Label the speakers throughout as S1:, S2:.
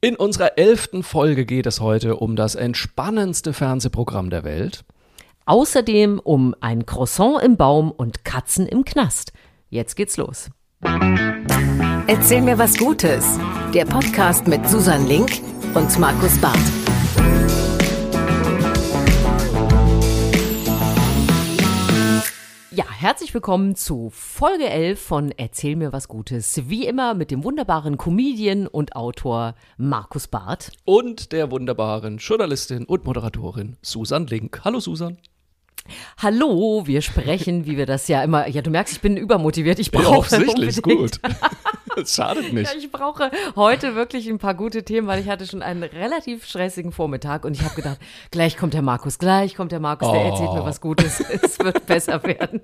S1: In unserer elften Folge geht es heute um das entspannendste Fernsehprogramm der Welt.
S2: Außerdem um ein Croissant im Baum und Katzen im Knast. Jetzt geht's los.
S3: Erzähl mir was Gutes. Der Podcast mit Susan Link und Markus Barth.
S2: Ja, herzlich willkommen zu Folge 11 von Erzähl mir was Gutes. Wie immer mit dem wunderbaren Comedian und Autor Markus Barth.
S1: Und der wunderbaren Journalistin und Moderatorin Susan Link. Hallo Susan.
S2: Hallo, wir sprechen, wie wir das ja immer. Ja, du merkst, ich bin übermotiviert. Ich brauche
S1: Ja, offensichtlich,
S2: unbedingt-
S1: gut. Das schadet nicht.
S2: Ja, ich brauche heute wirklich ein paar gute Themen, weil ich hatte schon einen relativ stressigen Vormittag und ich habe gedacht, gleich kommt der Markus, gleich kommt der Markus, der
S1: Oh.
S2: erzählt mir was Gutes. Es wird besser werden.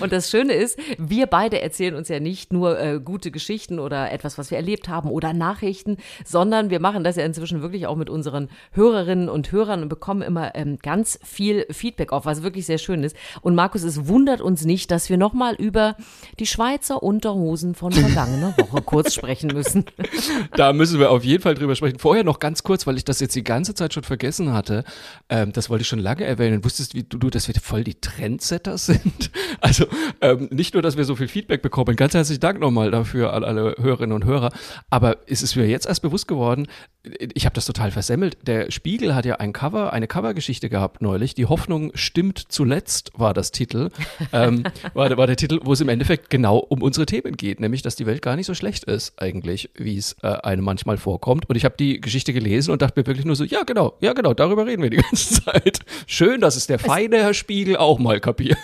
S2: Und das Schöne ist, wir beide erzählen uns ja nicht nur äh, gute Geschichten oder etwas, was wir erlebt haben oder Nachrichten, sondern wir machen das ja inzwischen wirklich auch mit unseren Hörerinnen und Hörern und bekommen immer ähm, ganz viel Feedback auf, was wirklich sehr schön ist. Und Markus, es wundert uns nicht, dass wir nochmal über die Schweizer Unterhosen von vergangener Woche kurz sprechen müssen.
S1: Da müssen wir auf jeden Fall drüber sprechen. Vorher noch ganz kurz, weil ich das jetzt die ganze Zeit schon vergessen hatte. Ähm, das wollte ich schon lange erwähnen. Wusstest wie du, du, dass wir voll die Trendsetter sind? Also ähm, nicht nur, dass wir so viel Feedback bekommen. Ganz herzlichen Dank nochmal dafür an alle Hörerinnen und Hörer. Aber es ist mir jetzt erst bewusst geworden, ich habe das total versemmelt. Der Spiegel hat ja ein Cover, eine Covergeschichte gehabt neulich. Die Hoffnung stimmt zuletzt war das Titel. Ähm, war, war der Titel, wo es im Endeffekt genau um unsere Themen geht, nämlich dass die Welt gar nicht so schlecht ist eigentlich, wie es äh, einem manchmal vorkommt. Und ich habe die Geschichte gelesen und dachte mir wirklich nur so, ja genau, ja genau, darüber reden wir die ganze Zeit. Schön, dass es der feine Herr Spiegel auch mal kapiert.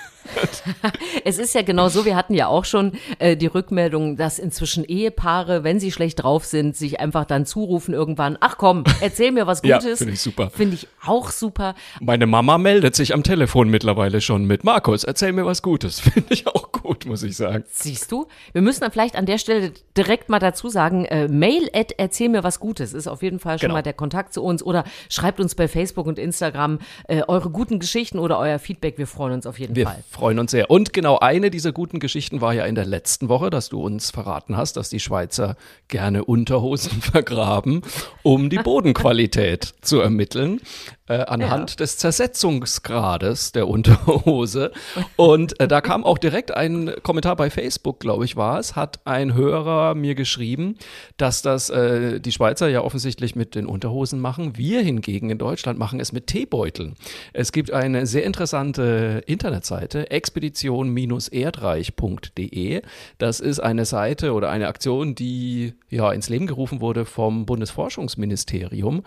S2: Es ist ja genau so, wir hatten ja auch schon äh, die Rückmeldung, dass inzwischen Ehepaare, wenn sie schlecht drauf sind, sich einfach dann zurufen irgendwann, ach komm, erzähl mir was
S1: Ja,
S2: Gutes.
S1: finde ich super.
S2: Finde ich auch super.
S1: Meine Mama meldet sich am Telefon mittlerweile schon mit Markus, erzähl mir was Gutes. Finde ich auch gut, muss ich sagen.
S2: Siehst du? Wir müssen dann vielleicht an der Stelle direkt mal dazu sagen, äh, mail at erzähl mir was Gutes ist auf jeden Fall schon
S1: Genau.
S2: mal der Kontakt zu uns oder schreibt uns bei Facebook und Instagram äh, eure guten Geschichten oder euer Feedback. Wir freuen uns auf jeden
S1: Wir
S2: Fall.
S1: Freuen uns sehr. Und genau eine dieser guten Geschichten war ja in der letzten Woche, dass du uns verraten hast, dass die Schweizer gerne Unterhosen vergraben, um die Bodenqualität zu ermitteln. Äh, anhand des Zersetzungsgrades der Unterhose. Und äh, da kam auch direkt ein Kommentar bei Facebook, glaube ich, war es, hat ein Hörer mir geschrieben, dass das äh, die Schweizer ja offensichtlich mit den Unterhosen machen. Wir hingegen in Deutschland machen es mit Teebeuteln. Es gibt eine sehr interessante Internetseite, expedition-erdreich.de. Das ist eine Seite oder eine Aktion, die ja ins Leben gerufen wurde vom Bundesforschungsministerium.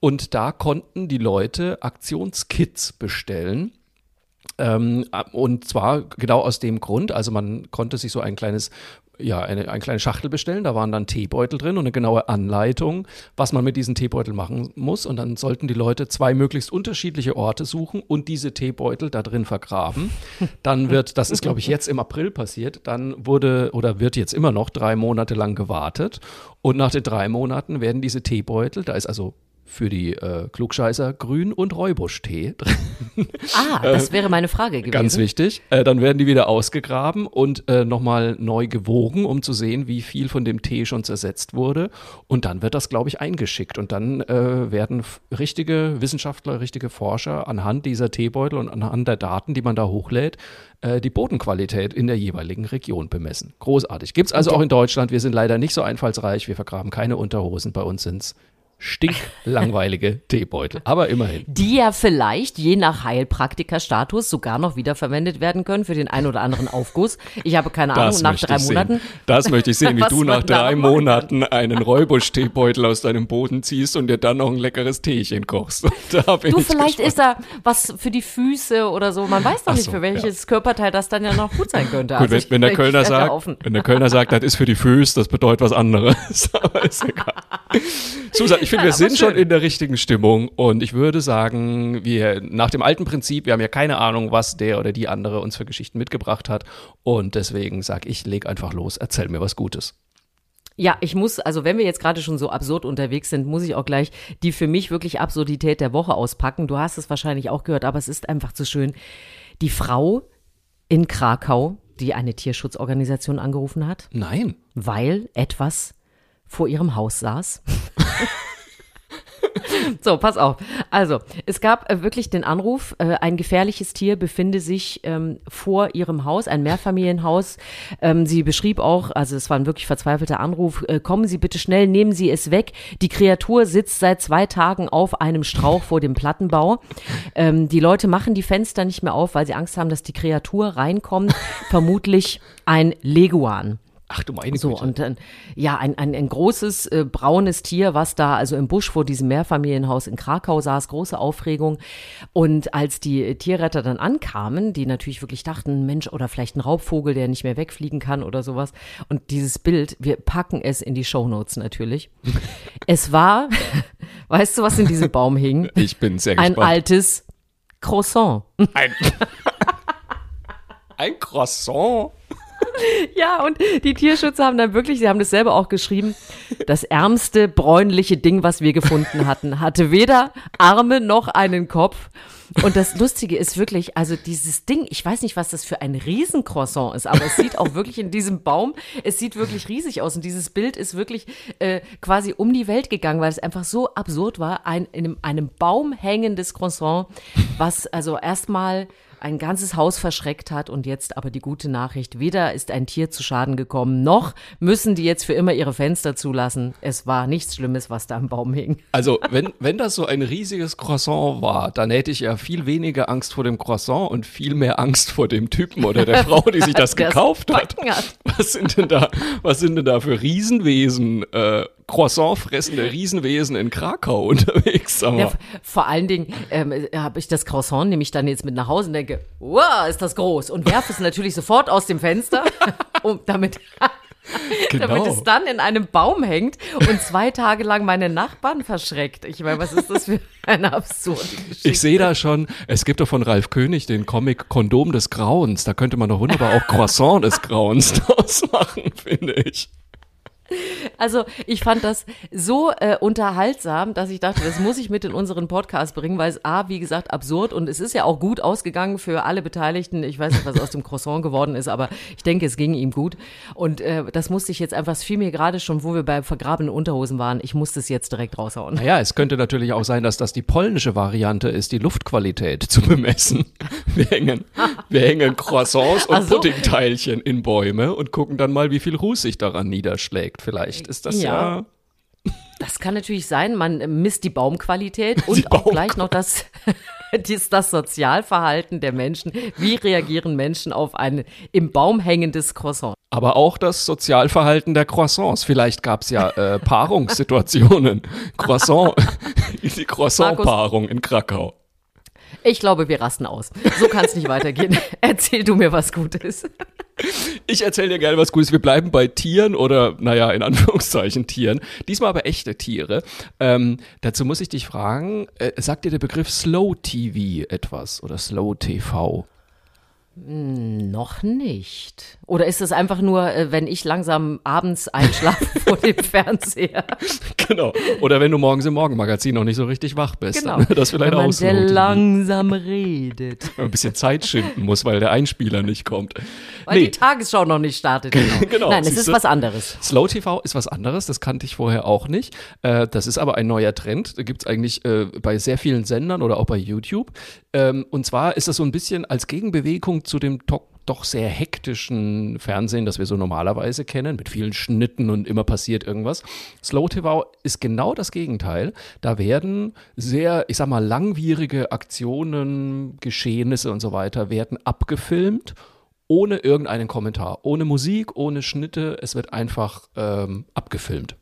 S1: Und da konnten die Leute Aktionskits bestellen. Ähm, und zwar genau aus dem Grund, also man konnte sich so ein kleines, ja, eine, eine kleine Schachtel bestellen, da waren dann Teebeutel drin und eine genaue Anleitung, was man mit diesen Teebeutel machen muss. Und dann sollten die Leute zwei möglichst unterschiedliche Orte suchen und diese Teebeutel da drin vergraben. Dann wird, das ist glaube ich jetzt im April passiert, dann wurde oder wird jetzt immer noch drei Monate lang gewartet. Und nach den drei Monaten werden diese Teebeutel, da ist also für die äh, Klugscheißer Grün- und Räubusch-Tee drin.
S2: Ah, das wäre meine Frage gewesen.
S1: Äh, Ganz wichtig. Äh, dann werden die wieder ausgegraben und äh, nochmal neu gewogen, um zu sehen, wie viel von dem Tee schon zersetzt wurde. Und dann wird das, glaube ich, eingeschickt. Und dann äh, werden richtige Wissenschaftler, richtige Forscher anhand dieser Teebeutel und anhand der Daten, die man da hochlädt, äh, die Bodenqualität in der jeweiligen Region bemessen. Großartig. Gibt's also auch in Deutschland. Wir sind leider nicht so einfallsreich. Wir vergraben keine Unterhosen. Bei uns sind's stinklangweilige Teebeutel. Aber immerhin.
S2: die ja vielleicht je nach Heilpraktikerstatus sogar noch wiederverwendet werden können für den einen oder anderen Aufguss. Ich habe keine Ahnung,
S1: Das
S2: nach
S1: möchte
S2: drei Monaten.
S1: Sehen. Das möchte ich sehen, wie du nach drei Monaten einen Räubusch-Teebeutel aus deinem Boden ziehst und dir dann noch ein leckeres Teechen kochst.
S2: Du,
S1: ich
S2: vielleicht ist da was für die Füße oder so. Man weiß doch
S1: Ach
S2: nicht,
S1: so,
S2: für welches Körperteil das dann ja noch gut sein könnte.
S1: Gut,
S2: Also
S1: wenn,
S2: ich-
S1: wenn der Kölner sagt, wenn der Kölner sagt, das ist für die Füße, das bedeutet was anderes. Aber ist egal. Susan, ich finde, wir sind schon
S2: schön.
S1: in der richtigen Stimmung und ich würde sagen, wir nach dem alten Prinzip, wir haben ja keine Ahnung, was der oder die andere uns für Geschichten mitgebracht hat und deswegen sag ich, leg einfach los, erzähl mir was Gutes.
S2: Ja, ich muss, also wenn wir jetzt gerade schon so absurd unterwegs sind, muss ich auch gleich die für mich wirklich Absurdität der Woche auspacken. Du hast es wahrscheinlich auch gehört, aber es ist einfach zu schön. Die Frau in Krakau, die eine Tierschutzorganisation angerufen hat,
S1: Nein.
S2: weil etwas vor ihrem Haus saß. So, pass auf. Also, es gab äh, wirklich den Anruf, äh, ein gefährliches Tier befinde sich ähm, vor ihrem Haus, ein Mehrfamilienhaus. Ähm, sie beschrieb auch, also es war ein wirklich verzweifelter Anruf, äh, kommen Sie bitte schnell, nehmen Sie es weg. Die Kreatur sitzt seit zwei Tagen auf einem Strauch vor dem Plattenbau. Ähm, die Leute machen die Fenster nicht mehr auf, weil sie Angst haben, dass die Kreatur reinkommt. Vermutlich ein Leguan.
S1: Ach du meine
S2: So,
S1: Güte.
S2: und dann, ja, ein, ein, ein großes äh, braunes Tier, was da also im Busch vor diesem Mehrfamilienhaus in Krakau saß, große Aufregung. Und als die Tierretter dann ankamen, die natürlich wirklich dachten, Mensch, oder vielleicht ein Raubvogel, der nicht mehr wegfliegen kann oder sowas. Und dieses Bild, wir packen es in die Shownotes natürlich. es war, weißt du, was in diesem Baum hing?
S1: ich bin sehr
S2: Ein
S1: gespannt.
S2: altes Croissant.
S1: Ein, ein Croissant.
S2: Ja, und die Tierschützer haben dann wirklich, sie haben das selber auch geschrieben, das ärmste bräunliche Ding, was wir gefunden hatten, hatte weder Arme noch einen Kopf. Und das Lustige ist wirklich, also dieses Ding, ich weiß nicht, was das für ein Riesencroissant ist, aber es sieht auch wirklich in diesem Baum, es sieht wirklich riesig aus. Und dieses Bild ist wirklich äh, quasi um die Welt gegangen, weil es einfach so absurd war, ein, in einem, einem Baum hängendes Croissant, was also erstmal ein ganzes Haus verschreckt hat und jetzt aber die gute Nachricht, weder ist ein Tier zu Schaden gekommen, noch müssen die jetzt für immer ihre Fenster zulassen. Es war nichts Schlimmes, was da am Baum hing.
S1: Also, wenn, wenn das so ein riesiges Croissant war, dann hätte ich ja viel weniger Angst vor dem Croissant und viel mehr Angst vor dem Typen oder der Frau, die sich das gekauft hat.
S2: hat.
S1: Was sind denn da, was sind denn da für Riesenwesen, äh, Croissant fressende Riesenwesen in Krakau unterwegs? Mal.
S2: Ja, vor allen Dingen ähm, habe ich das Croissant, nehme ich dann jetzt mit nach Hause und denke, wow, ist das groß und werfe es natürlich sofort aus dem Fenster, um, damit, damit
S1: Genau.
S2: es dann in einem Baum hängt und zwei Tage lang meine Nachbarn verschreckt. Ich meine, was ist das für eine absurde Geschichte?
S1: Ich sehe da schon, es gibt doch von Ralf König den Comic Kondom des Grauens. Da könnte man doch wunderbar auch Croissant des Grauens draus machen, finde ich.
S2: Also ich fand das so äh, unterhaltsam, dass ich dachte, das muss ich mit in unseren Podcast bringen, weil es A, wie gesagt, absurd und es ist ja auch gut ausgegangen für alle Beteiligten. Ich weiß nicht, was aus dem Croissant geworden ist, aber ich denke, es ging ihm gut. Und äh, das musste ich jetzt einfach, es fiel mir gerade schon, wo wir bei vergrabenen Unterhosen waren, ich musste es jetzt direkt raushauen.
S1: Naja, es könnte natürlich auch sein, dass das die polnische Variante ist, die Luftqualität zu bemessen. Wir hängen, wir hängen Croissants und
S2: so.
S1: Puddingteilchen in Bäume und gucken dann mal, wie viel Ruß sich daran niederschlägt. Vielleicht ist das ja,
S2: Ja. Das kann natürlich sein, man misst die Baumqualität und
S1: Die
S2: auch gleich noch das, dies, das Sozialverhalten der Menschen. Wie reagieren Menschen auf ein im Baum hängendes Croissant?
S1: aber auch das Sozialverhalten der Croissants. Vielleicht gab es ja äh, Paarungssituationen. Croissant, die Croissant-Paarung in Krakau.
S2: Ich glaube, wir rasten aus. So kann es nicht weitergehen. Erzähl du mir was Gutes.
S1: Ich erzähle dir gerne was Gutes. Wir bleiben bei Tieren oder, naja, in Anführungszeichen Tieren. Diesmal aber echte Tiere. Ähm, dazu muss ich dich fragen, äh, sagt dir der Begriff Slow TV etwas oder Slow TV?
S2: Noch nicht. Oder ist es einfach nur, äh, wenn ich langsam abends einschlafe vor dem Fernseher?
S1: Genau. Oder wenn du morgens im Morgenmagazin noch nicht so richtig wach bist.
S2: Genau.
S1: Das vielleicht
S2: wenn man sehr langsam redet.
S1: Wenn man ein bisschen Zeit schinden muss, weil der Einspieler nicht kommt.
S2: Weil
S1: Nee.
S2: die Tagesschau noch nicht startet. Genau.
S1: Genau,
S2: Nein, es ist was anderes.
S1: Slow TV ist was anderes, das kannte ich vorher auch nicht. Äh, das ist aber ein neuer Trend. Da gibt es eigentlich äh, bei sehr vielen Sendern oder auch bei YouTube. Ähm, und zwar ist das so ein bisschen als Gegenbewegung zu dem to doch sehr hektischen Fernsehen, das wir so normalerweise kennen, mit vielen Schnitten und immer passiert irgendwas. Slow TV ist genau das Gegenteil. Da werden sehr, ich sag mal, langwierige Aktionen, Geschehnisse und so weiter, werden abgefilmt ohne irgendeinen Kommentar, ohne Musik, ohne Schnitte. Es wird einfach ähm, abgefilmt.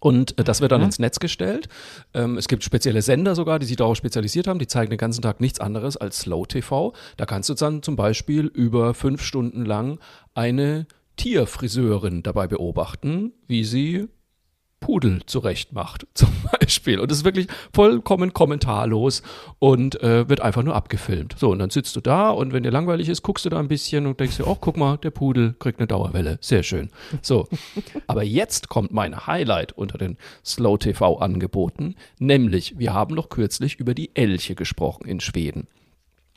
S1: Und äh, das wird dann ins Netz gestellt. Ähm, es gibt spezielle Sender sogar, die sich darauf spezialisiert haben. Die zeigen den ganzen Tag nichts anderes als Slow TV. Da kannst du dann zum Beispiel über fünf Stunden lang eine Tierfriseurin dabei beobachten, wie sie Pudel zurecht macht, zum Beispiel. Und es ist wirklich vollkommen kommentarlos und äh, wird einfach nur abgefilmt. So, und dann sitzt du da und wenn dir langweilig ist, guckst du da ein bisschen und denkst dir, oh, guck mal, der Pudel kriegt eine Dauerwelle. Sehr schön. So. Aber jetzt kommt mein Highlight unter den Slow TV-Angeboten, nämlich wir haben noch kürzlich über die Elche gesprochen in Schweden.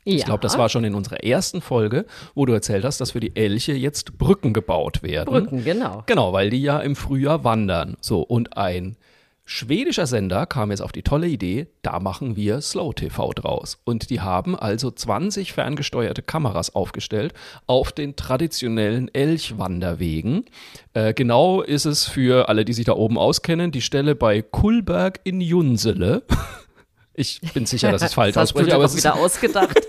S1: Ich
S2: Ja.
S1: glaube, das war schon in unserer ersten Folge, wo du erzählt hast, dass für die Elche jetzt Brücken gebaut werden.
S2: Brücken, genau.
S1: Genau, weil die ja im Frühjahr wandern. So, und ein schwedischer Sender kam jetzt auf die tolle Idee, da machen wir Slow TV draus. Und die haben also 20 ferngesteuerte Kameras aufgestellt auf den traditionellen Elchwanderwegen. Äh, genau ist es für alle, die sich da oben auskennen, die Stelle bei Kulberg in Junsele. Ich bin sicher, dass ich es falsch
S2: Das hast du
S1: ausspreche, aber es
S2: wieder ausgedacht.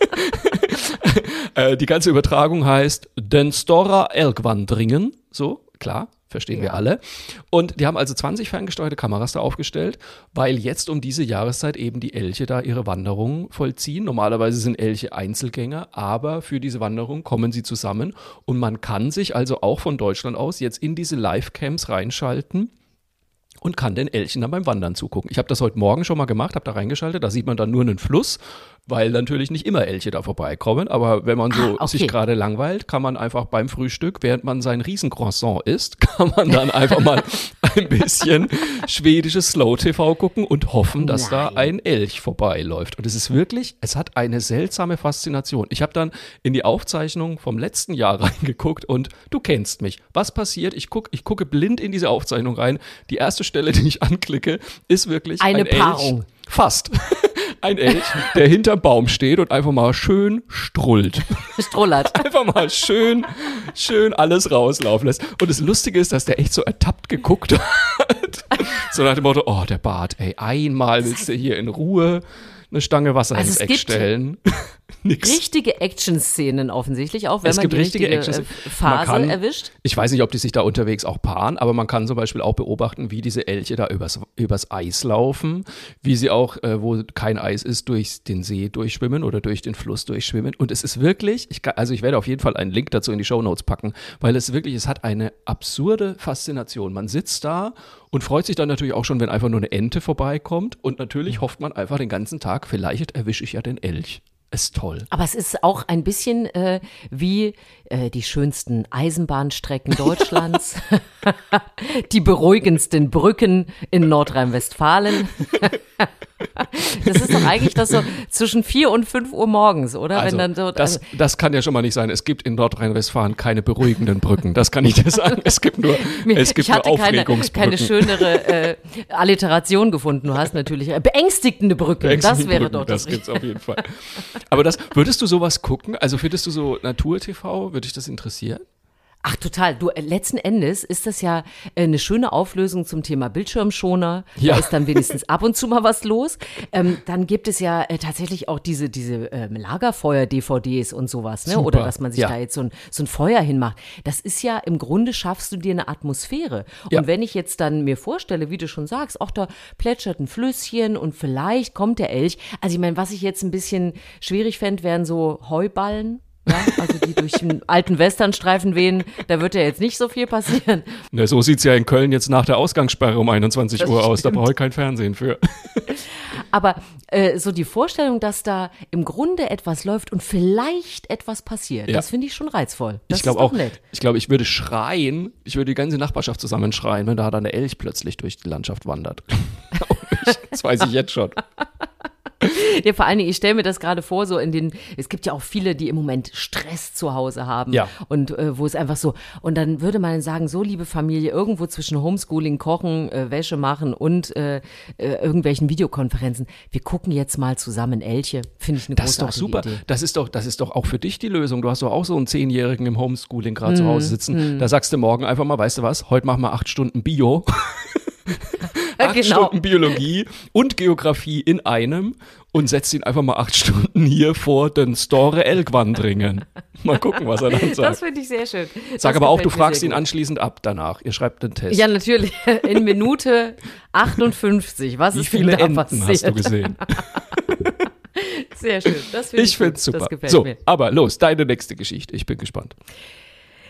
S1: äh, die ganze Übertragung heißt Den Stora Elgwandringen. So, klar, verstehen wir alle. Und die haben also 20 ferngesteuerte Kameras da aufgestellt, weil jetzt um diese Jahreszeit eben die Elche da ihre Wanderung vollziehen. Normalerweise sind Elche Einzelgänger, aber für diese Wanderung kommen sie zusammen und man kann sich also auch von Deutschland aus jetzt in diese Live-Camps reinschalten und kann den Elchen dann beim Wandern zugucken. Ich habe das heute Morgen schon mal gemacht, habe da reingeschaltet, da sieht man dann nur einen Fluss, weil natürlich nicht immer Elche da vorbeikommen, aber wenn man so
S2: Ah, okay.
S1: sich gerade langweilt, kann man einfach beim Frühstück, während man sein Riesencroissant isst, kann man dann einfach mal ein bisschen schwedisches Slow-TV gucken und hoffen, dass da
S2: Nein.
S1: ein Elch vorbeiläuft. Und es ist wirklich, es hat eine seltsame Faszination. Ich habe dann in die Aufzeichnung vom letzten Jahr reingeguckt und du kennst mich. Was passiert? Ich, guck, ich gucke blind in diese Aufzeichnung rein. Die erste Stelle, die ich anklicke, ist wirklich
S2: Eine
S1: ein
S2: Paarung.
S1: Elch. Fast. Ein Elch, der hinterm Baum steht und einfach mal schön strullt.
S2: Strullert.
S1: Einfach mal schön, schön alles rauslaufen lässt. Und das Lustige ist, dass der echt so ertappt geguckt hat. So nach dem Motto, oh, der Bart, ey, einmal willst du hier in Ruhe eine Stange Wasser
S2: Also
S1: ins Eck stellen.
S2: Richtige Action-Szenen offensichtlich, auch wenn
S1: Es
S2: man
S1: gibt
S2: die
S1: richtige
S2: richtige äh, Phase
S1: kann-
S2: erwischt.
S1: Ich weiß nicht, ob die sich da unterwegs auch paaren, aber man kann zum Beispiel auch beobachten, wie diese Elche da übers, übers Eis laufen, wie sie auch, äh, wo kein Eis ist, durch den See durchschwimmen oder durch den Fluss durchschwimmen. Und es ist wirklich, ich, kann- also ich werde auf jeden Fall einen Link dazu in die Shownotes packen, weil es wirklich, es hat eine absurde Faszination. Man sitzt da und freut sich dann natürlich auch schon, wenn einfach nur eine Ente vorbeikommt. Und natürlich hofft man einfach den ganzen Tag, vielleicht erwische ich ja den Elch. Ist toll.
S2: Aber es ist auch ein bisschen äh, wie äh, die schönsten Eisenbahnstrecken Deutschlands, die beruhigendsten Brücken in Nordrhein-Westfalen. das ist doch eigentlich das so zwischen 4 und 5 Uhr morgens, oder?
S1: Also,
S2: so,
S1: das, das kann ja schon mal nicht sein. Es gibt in Nordrhein-Westfalen keine beruhigenden Brücken. Das kann ich dir sagen. Es gibt nur, es gibt
S2: ich hatte
S1: nur
S2: keine, keine schönere äh, Alliteration gefunden. Du hast natürlich äh, beängstigende Brücken. das
S1: Beängstigende
S2: wäre
S1: Brücken,
S2: doch das,
S1: das gibt's auf jeden Fall. Aber das, würdest du sowas gucken? Also findest du so Natur-TV? Würde dich das interessieren?
S2: Ach, total. Du, äh, letzten Endes ist das ja äh, eine schöne Auflösung zum Thema Bildschirmschoner.
S1: Ja.
S2: Da ist dann wenigstens ab und zu mal was los. Ähm, dann gibt es ja äh, tatsächlich auch diese, diese ähm, Lagerfeuer-DVDs und sowas, ne?
S1: Super.
S2: Oder dass man sich
S1: Ja.
S2: da jetzt so ein, so ein Feuer hinmacht. Das ist ja, im Grunde schaffst du dir eine Atmosphäre. Und
S1: Ja.
S2: wenn ich jetzt dann mir vorstelle, wie du schon sagst, auch da plätschert ein Flüsschen und vielleicht kommt der Elch. Also ich meine, was ich jetzt ein bisschen schwierig fände, wären so Heuballen. Ja, also die durch den alten Westernstreifen wehen, da wird ja jetzt nicht so viel passieren.
S1: Na, so sieht's ja in Köln jetzt nach der Ausgangssperre um 21
S2: Das
S1: Uhr aus. Da
S2: stimmt.
S1: brauche ich kein Fernsehen für.
S2: Aber äh, so die Vorstellung, dass da im Grunde etwas läuft und vielleicht etwas passiert,
S1: Ja.
S2: das finde ich schon reizvoll. Das
S1: ich glaube auch,
S2: nett.
S1: ich glaube, ich würde schreien, ich würde die ganze Nachbarschaft zusammenschreien, wenn da dann der Elch plötzlich durch die Landschaft wandert. das weiß ich jetzt schon.
S2: Ja, vor allen Dingen, ich stelle mir das gerade vor, so in den, es gibt ja auch viele, die im Moment Stress zu Hause haben.
S1: Ja.
S2: Und äh, wo es einfach so, und dann würde man sagen, so liebe Familie, irgendwo zwischen Homeschooling, Kochen, äh, Wäsche machen und äh, äh, irgendwelchen Videokonferenzen, wir gucken jetzt mal zusammen Elche. Finde ich eine
S1: Das ist doch
S2: großartige
S1: super.
S2: Idee.
S1: Das ist doch, das ist doch auch für dich die Lösung. Du hast doch auch so einen Zehnjährigen im Homeschooling gerade
S2: Mhm.
S1: zu Hause sitzen. Da sagst du morgen einfach mal, weißt du was, heute machen wir acht Stunden Bio. acht
S2: Genau.
S1: Stunden Biologie und Geografie in einem und setzt ihn einfach mal acht Stunden hier vor den Store Elgwandringen. Mal gucken, was er dann
S2: Das
S1: sagt.
S2: finde ich sehr schön.
S1: Sag
S2: Das
S1: aber auch, du fragst ihn anschließend ab danach. Ihr schreibt den Test.
S2: Ja, natürlich. In Minute 58. Was
S1: Wie
S2: ist
S1: viele
S2: denn da
S1: Enten
S2: passiert?
S1: hast du gesehen?
S2: Sehr schön. Das finde ich,
S1: Ich finde
S2: gut.
S1: super.
S2: Das gefällt
S1: So,
S2: mir.
S1: aber los, deine nächste Geschichte. Ich bin gespannt.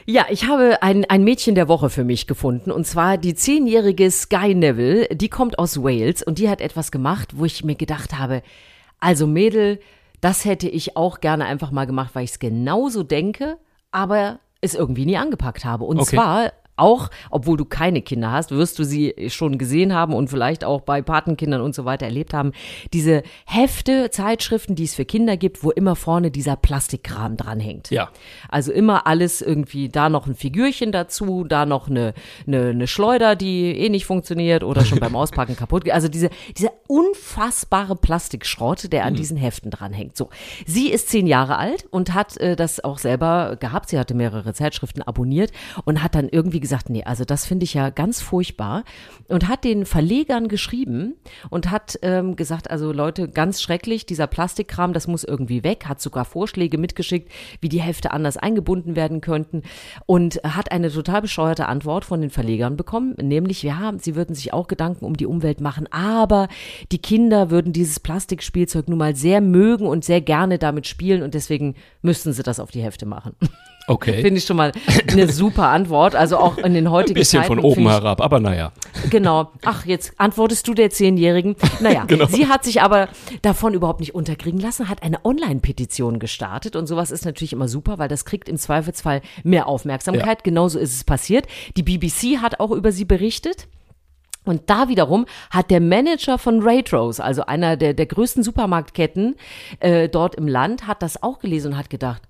S2: Ja, ich habe ein, ein Mädchen der Woche für mich gefunden und zwar die zehnjährige Sky Neville. Die kommt aus Wales und die hat etwas gemacht, wo ich mir gedacht habe, also Mädel, das hätte ich auch gerne einfach mal gemacht, weil ich es genauso denke, aber es irgendwie nie angepackt habe. Und
S1: Okay.
S2: zwar auch, obwohl du keine Kinder hast, wirst du sie schon gesehen haben und vielleicht auch bei Patenkindern und so weiter erlebt haben. Diese Hefte, Zeitschriften, die es für Kinder gibt, wo immer vorne dieser Plastikkram dranhängt.
S1: Ja.
S2: Also immer alles irgendwie, da noch ein Figürchen dazu, da noch eine, eine, eine Schleuder, die eh nicht funktioniert oder schon beim Auspacken kaputt geht. Also diese, dieser unfassbare Plastikschrott, der an diesen Heften dranhängt. So, sie ist zehn Jahre alt und hat äh, das auch selber gehabt. Sie hatte mehrere Zeitschriften abonniert und hat dann irgendwie gesagt, nee, also das finde ich ja ganz furchtbar. Und hat den Verlegern geschrieben und hat ähm, gesagt, also Leute, ganz schrecklich, dieser Plastikkram, das muss irgendwie weg, hat sogar Vorschläge mitgeschickt, wie die Hefte anders eingebunden werden könnten. Und hat eine total bescheuerte Antwort von den Verlegern bekommen, nämlich, ja, sie würden sich auch Gedanken um die Umwelt machen, aber die Kinder würden dieses Plastikspielzeug nun mal sehr mögen und sehr gerne damit spielen und deswegen müssten sie das auf die Hefte machen.
S1: Okay.
S2: Finde ich schon mal eine super Antwort. Also auch in den heutigen
S1: Bisschen
S2: Zeiten.
S1: von oben herab, aber naja.
S2: Genau. Ach, jetzt antwortest du der Zehnjährigen. Naja,
S1: Genau.
S2: sie hat sich aber davon überhaupt nicht unterkriegen lassen, hat eine Online-Petition gestartet und sowas ist natürlich immer super, weil das kriegt im Zweifelsfall mehr Aufmerksamkeit. Genauso ist es passiert. Die BBC hat auch über sie berichtet. Und da wiederum hat der Manager von Waitrose, also einer der, der größten Supermarktketten äh, dort im Land, hat das auch gelesen und hat gedacht,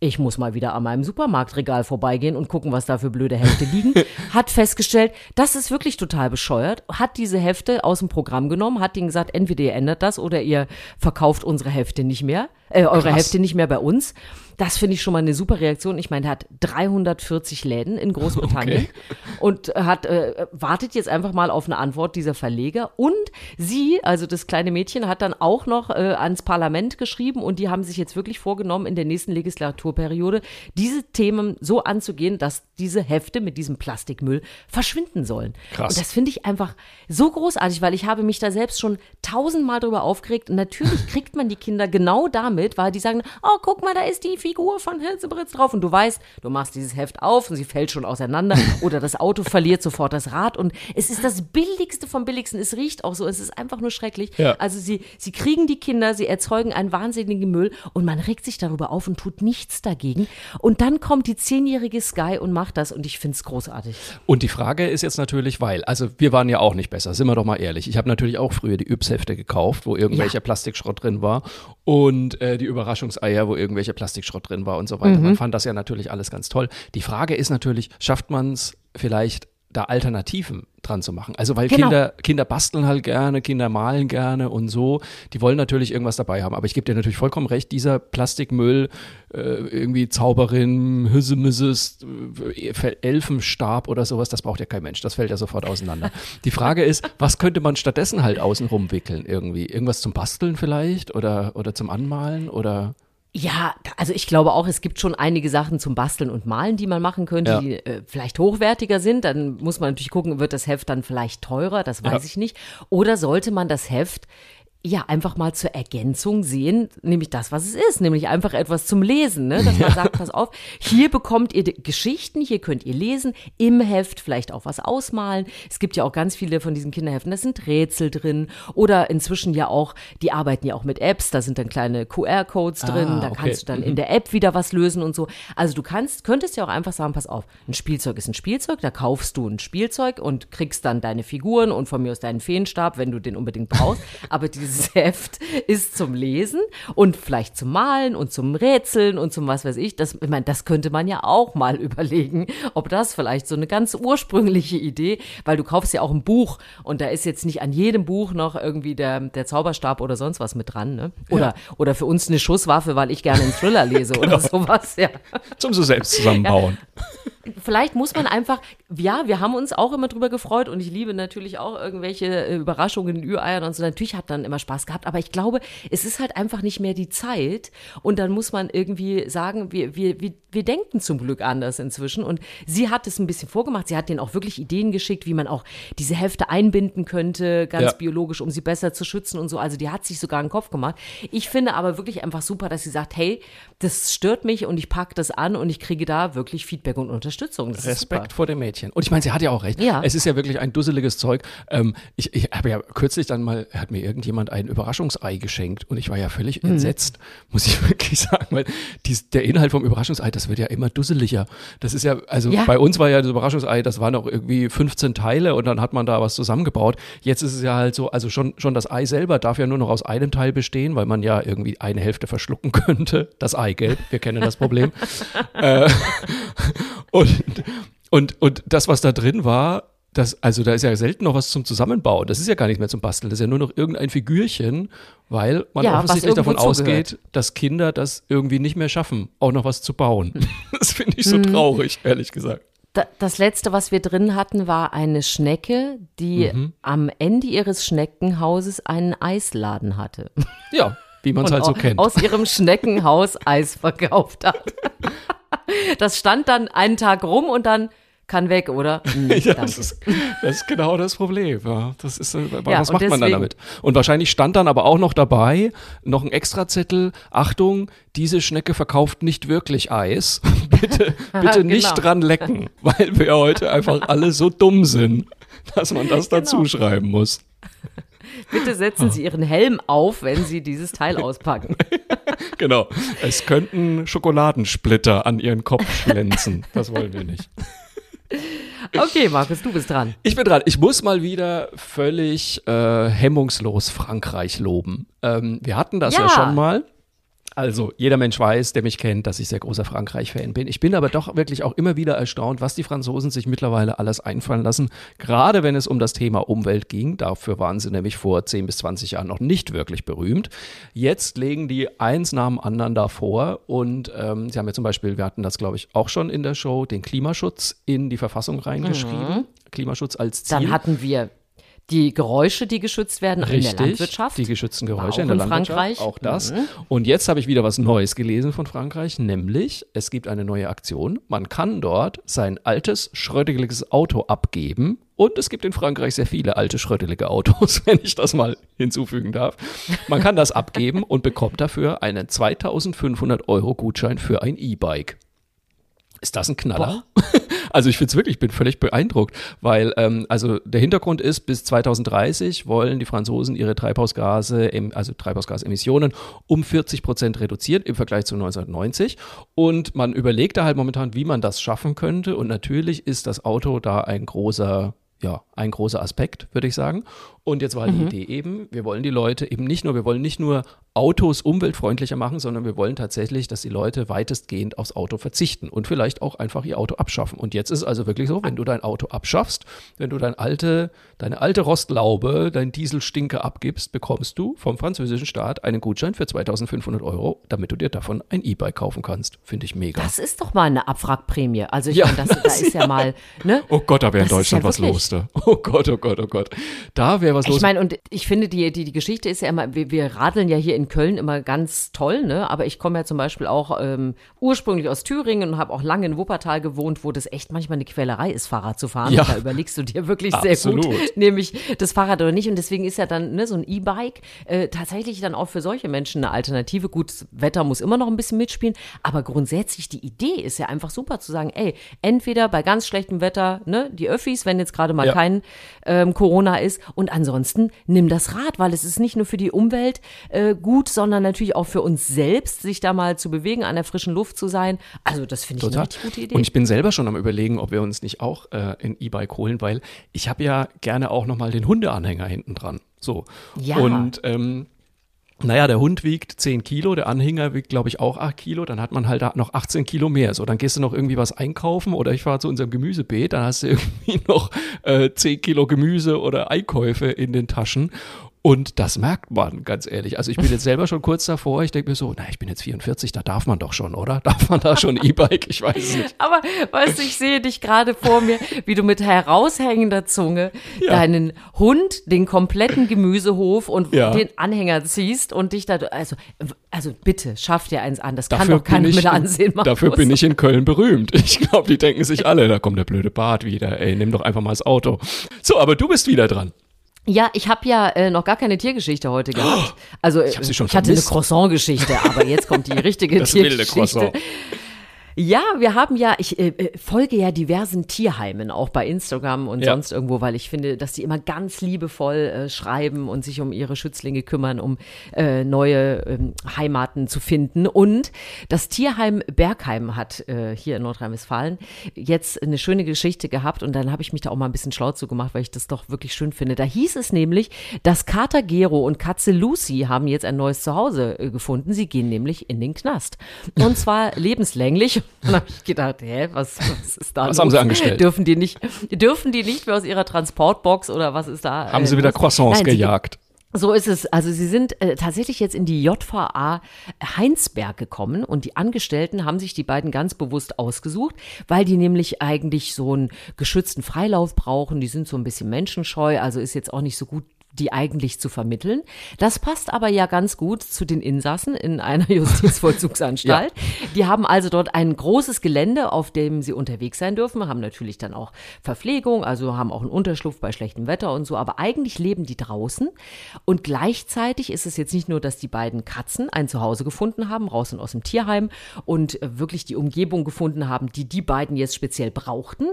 S2: ich muss mal wieder an meinem Supermarktregal vorbeigehen und gucken, was da für blöde Hefte liegen. Hat festgestellt, das ist wirklich total bescheuert. Hat diese Hefte aus dem Programm genommen, hat ihnen gesagt, entweder ihr ändert das oder ihr verkauft unsere Hefte nicht mehr, äh, eure
S1: Krass.
S2: Hefte nicht mehr bei uns. Das finde ich schon mal eine super Reaktion. Ich meine, er hat 340 Läden in Großbritannien
S1: Okay.
S2: und hat äh, wartet jetzt einfach mal auf eine Antwort dieser Verleger. Und sie, also das kleine Mädchen, hat dann auch noch äh, ans Parlament geschrieben und die haben sich jetzt wirklich vorgenommen, in der nächsten Legislaturperiode diese Themen so anzugehen, dass diese Hefte mit diesem Plastikmüll verschwinden sollen.
S1: Krass.
S2: Und das finde ich einfach so großartig, weil ich habe mich da selbst schon tausendmal drüber aufgeregt. Und natürlich kriegt man die Kinder genau damit, weil die sagen, oh, guck mal, da ist die Figur von Hilzebritz drauf. Und du weißt, du machst dieses Heft auf und sie fällt schon auseinander oder das Auto verliert sofort das Rad. Und es ist das Billigste vom Billigsten. Es riecht auch so. Es ist einfach nur schrecklich.
S1: Ja.
S2: Also sie, sie kriegen die Kinder, sie erzeugen einen wahnsinnigen Müll und man regt sich darüber auf und tut nichts dagegen. Und dann kommt die zehnjährige Sky und macht das und ich finde es großartig.
S1: Und die Frage ist jetzt natürlich, weil, also wir waren ja auch nicht besser, sind wir doch mal ehrlich. Ich habe natürlich auch früher die Yps-Hefte gekauft, wo irgendwelcher
S2: Ja.
S1: Plastikschrott drin war und äh, die Überraschungseier, wo irgendwelcher Plastikschrott drin war und so weiter. Man fand das ja natürlich alles ganz toll. Die Frage ist natürlich, schafft man es vielleicht da Alternativen dran zu machen? Also weil
S2: Genau.
S1: Kinder, Kinder basteln halt gerne, Kinder malen gerne und so. Die wollen natürlich irgendwas dabei haben. Aber ich gebe dir natürlich vollkommen recht, dieser Plastikmüll, äh, irgendwie Zauberin, Hüssemüsses, äh, Elfenstab oder sowas, das braucht ja kein Mensch. Das fällt ja sofort auseinander. Die Frage ist, was könnte man stattdessen halt außenrum wickeln irgendwie? Irgendwas zum Basteln vielleicht oder, oder zum Anmalen oder?
S2: Ja, also ich glaube auch, es gibt schon einige Sachen zum Basteln und Malen, die man machen könnte,
S1: Ja.
S2: die äh, vielleicht hochwertiger sind. Dann muss man natürlich gucken, wird das Heft dann vielleicht teurer, das weiß
S1: Ja.
S2: ich nicht. Oder sollte man das Heft ja einfach mal zur Ergänzung sehen, nämlich das, was es ist, nämlich einfach etwas zum Lesen, ne? dass man sagt, pass auf, hier bekommt ihr die Geschichten, hier könnt ihr lesen, im Heft vielleicht auch was ausmalen. Es gibt ja auch ganz viele von diesen Kinderheften, da sind Rätsel drin oder inzwischen ja auch, die arbeiten ja auch mit Apps, da sind dann kleine QR-Codes drin,
S1: Ah,
S2: da
S1: okay.
S2: kannst du dann in der App wieder was lösen und so. Also du kannst, könntest ja auch einfach sagen, pass auf, ein Spielzeug ist ein Spielzeug, da kaufst du ein Spielzeug und kriegst dann deine Figuren und von mir aus deinen Feenstab, wenn du den unbedingt brauchst. Aber dieses Heft ist zum Lesen und vielleicht zum Malen und zum Rätseln und zum was weiß ich. Das, ich meine, das könnte man ja auch mal überlegen, ob das vielleicht so eine ganz ursprüngliche Idee, weil du kaufst ja auch ein Buch und da ist jetzt nicht an jedem Buch noch irgendwie der, der Zauberstab oder sonst was mit dran, ne? Oder, oder für uns eine Schusswaffe, weil ich gerne einen Thriller lese oder sowas, ja.
S1: Zum so selbst zusammenbauen.
S2: Vielleicht muss man einfach, ja, wir haben uns auch immer drüber gefreut und ich liebe natürlich auch irgendwelche äh, Überraschungen in Ü-Eiern und so. Natürlich hat dann immer Spaß gehabt, aber ich glaube, es ist halt einfach nicht mehr die Zeit und dann muss man irgendwie sagen, wir, wir, wir, wir denken zum Glück anders inzwischen und sie hat es ein bisschen vorgemacht. Sie hat denen auch wirklich Ideen geschickt, wie man auch diese Hefte einbinden könnte, ganz
S1: Ja.
S2: biologisch, um sie besser zu schützen und so. Also die hat sich sogar einen Kopf gemacht. Ich finde aber wirklich einfach super, dass sie sagt, hey, das stört mich und ich packe das an und ich kriege da wirklich Feedback und Unterstützung. Unterstützung. Das
S1: Respekt vor dem Mädchen. Und ich meine, sie hat ja auch recht.
S2: Ja.
S1: Es ist ja wirklich ein dusseliges Zeug. Ähm, ich ich habe ja kürzlich dann mal, hat mir irgendjemand ein Überraschungsei geschenkt und ich war ja völlig
S2: Mhm.
S1: entsetzt, muss ich wirklich sagen, weil dies, der Inhalt vom Überraschungsei, das wird ja immer dusseliger. Das ist ja, also
S2: Ja.
S1: bei uns war ja das Überraschungsei, das waren auch irgendwie 15 Teile und dann hat man da was zusammengebaut. Jetzt ist es ja halt so, also schon, schon das Ei selber darf ja nur noch aus einem Teil bestehen, weil man ja irgendwie eine Hälfte verschlucken könnte. Das Eigelb, wir kennen das Problem. äh, und, und, und das, was da drin war, das, also da ist ja selten noch was zum Zusammenbauen. Das ist ja gar nicht mehr zum Basteln. Das ist ja nur noch irgendein Figürchen, weil man
S2: Ja,
S1: offensichtlich davon ausgeht, dass Kinder das irgendwie nicht mehr schaffen, auch noch was zu bauen.
S2: Hm.
S1: Das finde ich so traurig, ehrlich gesagt.
S2: Da, das letzte, was wir drin hatten, war eine Schnecke, die
S1: Mhm.
S2: am Ende ihres Schneckenhauses einen Eisladen hatte.
S1: Ja, wie man es halt so kennt.
S2: aus ihrem Schneckenhaus Eis verkauft hat. Das stand dann einen Tag rum und dann kann weg, oder? Hm,
S1: Ja, das, ist, das ist genau das Problem. Ja, das ist, äh,
S2: Ja,
S1: was
S2: und
S1: macht man dann damit? Und wahrscheinlich stand dann aber auch noch dabei, noch ein Extrazettel, Achtung, diese Schnecke verkauft nicht wirklich Eis. bitte bitte
S2: Genau.
S1: nicht dran lecken, weil wir heute einfach alle so dumm sind, dass man das
S2: Genau.
S1: dazu schreiben muss.
S2: Bitte setzen Sie Ihren Helm auf, wenn Sie dieses Teil auspacken.
S1: Genau. Es könnten Schokoladensplitter an ihren Kopf schlänzen. Das wollen wir nicht.
S2: Okay, Markus, du bist dran.
S1: Ich bin dran. Ich muss mal wieder völlig äh, hemmungslos Frankreich loben. Ähm, wir hatten das ja.
S2: Ja.
S1: schon mal. Also, jeder Mensch weiß, der mich kennt, dass ich sehr großer Frankreich-Fan bin. Ich bin aber doch wirklich auch immer wieder erstaunt, was die Franzosen sich mittlerweile alles einfallen lassen. Gerade wenn es um das Thema Umwelt ging. Dafür waren sie nämlich vor 10 bis 20 Jahren noch nicht wirklich berühmt. Jetzt legen die eins nach dem anderen davor. Und ähm, sie haben ja zum Beispiel, wir hatten das, glaube ich, auch schon in der Show, den Klimaschutz in die Verfassung reingeschrieben. Klimaschutz als Ziel.
S2: Dann hatten wir die Geräusche, die geschützt werden in der Landwirtschaft.
S1: Die geschützten Geräusche
S2: auch
S1: in der
S2: in
S1: Landwirtschaft.
S2: Frankreich. Mhm.
S1: Auch das. Und jetzt habe ich wieder was Neues gelesen von Frankreich, nämlich es gibt eine neue Aktion. Man kann dort sein altes, schrödeliges Auto abgeben. Und es gibt in Frankreich sehr viele alte, schrödelige Autos, wenn ich das mal hinzufügen darf. Man kann das abgeben und bekommt dafür einen 2500 Euro Gutschein für ein E-Bike. Ist das ein Knaller? Also ich finde es wirklich, ich bin völlig beeindruckt, weil ähm, also der Hintergrund ist, bis 2030 wollen die Franzosen ihre Treibhausgase, also Treibhausgasemissionen um 40 Prozent reduzieren im Vergleich zu 1990. Und man überlegt da halt momentan, wie man das schaffen könnte. Und natürlich ist das Auto da ein großer ja, ein großer Aspekt, würde ich sagen. Und jetzt war die Idee eben, wir wollen die Leute eben nicht nur, wir wollen nicht nur Autos umweltfreundlicher machen, sondern wir wollen tatsächlich, dass die Leute weitestgehend aufs Auto verzichten und vielleicht auch einfach ihr Auto abschaffen. Und jetzt ist es also wirklich so, wenn du dein Auto abschaffst, wenn du dein alte, deine alte Rostlaube, dein Dieselstinker abgibst, bekommst du vom französischen Staat einen Gutschein für 2500 Euro, damit du dir davon ein E-Bike kaufen kannst. Finde ich mega.
S2: Das ist doch mal eine Abwrackprämie. Also ich
S1: Ja,
S2: meine, das, da ist ja, mal, ne?
S1: Oh Gott, da wäre in
S2: Das
S1: Deutschland
S2: ja
S1: was los. Da. Oh Gott, oh Gott, oh Gott. Da wäre was los.
S2: Ich meine, und ich finde, die, die, die Geschichte ist ja immer, wir, wir radeln ja hier in Köln immer ganz toll, ne? Aber ich komme ja zum Beispiel auch ähm, ursprünglich aus Thüringen und habe auch lange in Wuppertal gewohnt, wo das echt manchmal eine Quälerei ist, Fahrrad zu fahren.
S1: Ja.
S2: Da überlegst du dir wirklich sehr
S1: Absolut.
S2: gut, nehme ich das Fahrrad oder nicht. Und deswegen ist ja dann ne, so ein E-Bike äh, tatsächlich dann auch für solche Menschen eine Alternative. Gut, das Wetter muss immer noch ein bisschen mitspielen, aber grundsätzlich die Idee ist ja einfach super zu sagen, ey, entweder bei ganz schlechtem Wetter, ne, die Öffis, wenn jetzt gerade mal
S1: Ja.
S2: kein ähm, Corona ist und ansonsten nimm das Rad, weil es ist nicht nur für die Umwelt äh, gut, sondern natürlich auch für uns selbst, sich da mal zu bewegen, an der frischen Luft zu sein. Also das finde ich eine
S1: Total.
S2: richtig gute Idee.
S1: Und ich bin selber schon am überlegen, ob wir uns nicht auch äh, ein E-Bike holen, weil ich habe ja gerne auch nochmal den Hundeanhänger hinten dran. So.
S2: Ja.
S1: Und ähm, naja, der Hund wiegt 10 Kilo, der Anhänger wiegt, glaube ich, auch 8 Kilo, dann hat man halt noch 18 Kilo mehr. So, dann gehst du noch irgendwie was einkaufen oder ich fahre zu unserem Gemüsebeet, dann hast du irgendwie noch äh, 10 Kilo Gemüse oder Einkäufe in den Taschen. Und das merkt man, ganz ehrlich. Also ich bin jetzt selber schon kurz davor. Ich denke mir so, na, ich bin jetzt 44, da darf man doch schon, oder? Darf man da schon E-Bike? Ich weiß es nicht.
S2: Aber weißt du, ich sehe dich gerade vor mir, wie du mit heraushängender Zunge
S1: Ja.
S2: deinen Hund, den kompletten Gemüsehof und
S1: Ja.
S2: den Anhänger ziehst und dich da, also, also bitte, schaff dir eins an. Das kann
S1: Dafür
S2: doch keiner mit ansehen. Markus.
S1: Dafür bin ich in Köln berühmt. Ich glaube, die denken sich alle, da kommt der blöde Bart wieder. Ey, nimm doch einfach mal das Auto. So, aber du bist wieder dran.
S2: Ja, ich habe ja äh, noch gar keine Tiergeschichte heute gehabt. Also
S1: sie schon
S2: ich hatte eine Croissant-Geschichte, aber jetzt kommt die richtige
S1: Das wilde
S2: Tiergeschichte.
S1: Croissant.
S2: Ja, wir haben ja, ich äh, äh, folge ja diversen Tierheimen, auch bei Instagram und
S1: Ja.
S2: sonst irgendwo, weil ich finde, dass die immer ganz liebevoll äh, schreiben und sich um ihre Schützlinge kümmern, um äh, neue ähm, Heimaten zu finden. Und das Tierheim Bergheim hat äh, hier in Nordrhein-Westfalen jetzt eine schöne Geschichte gehabt und dann habe ich mich da auch mal ein bisschen schlau zu gemacht, weil ich das doch wirklich schön finde. Da hieß es nämlich, dass Kater Gero und Katze Lucy haben jetzt ein neues Zuhause äh, gefunden. Sie gehen nämlich in den Knast. Und zwar lebenslänglich. Dann habe ich gedacht, hä, was, was ist da
S1: Was
S2: los?
S1: haben sie angestellt?
S2: Dürfen die nicht, dürfen die nicht mehr aus ihrer Transportbox oder was ist da?
S1: Haben
S2: äh,
S1: sie wieder? Croissants
S2: Nein,
S1: gejagt?
S2: so ist es. Also sie sind äh, tatsächlich jetzt in die JVA Heinsberg gekommen und die Angestellten haben sich die beiden ganz bewusst ausgesucht, weil die nämlich eigentlich so einen geschützten Freilauf brauchen. Die sind so ein bisschen menschenscheu, also ist jetzt auch nicht so gut die eigentlich zu vermitteln. Das passt aber ja ganz gut zu den Insassen in einer Justizvollzugsanstalt. Die haben also dort ein großes Gelände, auf dem sie unterwegs sein dürfen, haben natürlich dann auch Verpflegung, also haben auch einen Unterschlupf bei schlechtem Wetter und so, aber eigentlich leben die draußen. Und gleichzeitig ist es jetzt nicht nur, dass die beiden Katzen ein Zuhause gefunden haben, raus und aus dem Tierheim und wirklich die Umgebung gefunden haben, die die beiden jetzt speziell brauchten,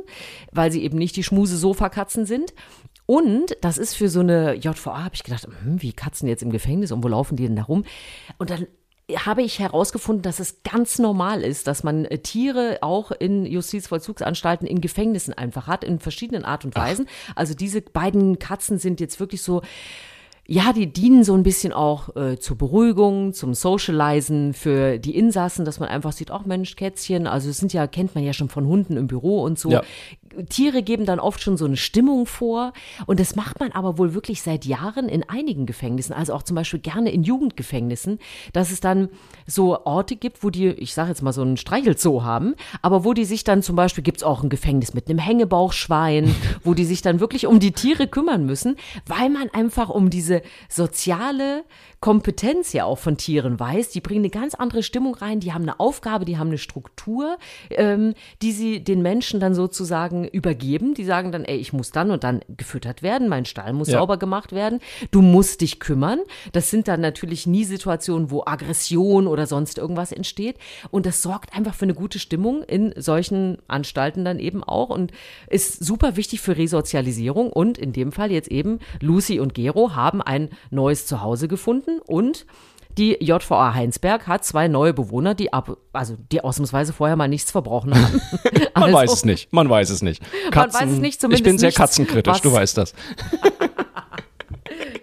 S2: weil sie eben nicht die Schmuse-Sofa-Katzen sind. Und das ist für so eine JVA, habe ich gedacht, hm, wie Katzen jetzt im Gefängnis und wo laufen die denn da rum? Und dann habe ich herausgefunden, dass es ganz normal ist, dass man äh, Tiere auch in Justizvollzugsanstalten, in Gefängnissen einfach hat, in verschiedenen Art und Weisen. Also diese beiden Katzen sind jetzt wirklich so, ja, die dienen so ein bisschen auch äh, zur Beruhigung, zum Socializen für die Insassen, dass man einfach sieht, ach Mensch, Kätzchen, also es sind ja, kennt man ja schon von Hunden im Büro und so.
S1: Ja.
S2: Tiere geben dann oft schon so eine Stimmung vor und das macht man aber wohl wirklich seit Jahren in einigen Gefängnissen, also auch zum Beispiel gerne in Jugendgefängnissen, dass es dann so Orte gibt, wo die, ich sage jetzt mal so einen Streichelzoo haben, aber wo die sich dann zum Beispiel gibt's auch ein Gefängnis mit einem Hängebauchschwein, wo die sich dann wirklich um die Tiere kümmern müssen, weil man einfach um diese soziale Kompetenz ja auch von Tieren weiß. Die bringen eine ganz andere Stimmung rein, die haben eine Aufgabe, die haben eine Struktur, ähm, die sie den Menschen dann sozusagen übergeben. Die sagen dann, ey, ich muss dann und dann gefüttert werden, mein Stall muss
S1: Ja.
S2: sauber gemacht werden, du musst dich kümmern. Das sind dann natürlich nie Situationen, wo Aggression oder sonst irgendwas entsteht. Und das sorgt einfach für eine gute Stimmung in solchen Anstalten dann eben auch und ist super wichtig für Resozialisierung. Und in dem Fall jetzt eben Lucy und Gero haben ein neues Zuhause gefunden und die JVA Heinsberg hat zwei neue Bewohner, die ab, also die ausnahmsweise vorher mal nichts verbrochen haben.
S1: Man
S2: Also-
S1: weiß es nicht. Man weiß es nicht.
S2: Man weiß es nicht,
S1: ich
S2: zumindest
S1: bin sehr
S2: nichts,
S1: katzenkritisch, du weißt das.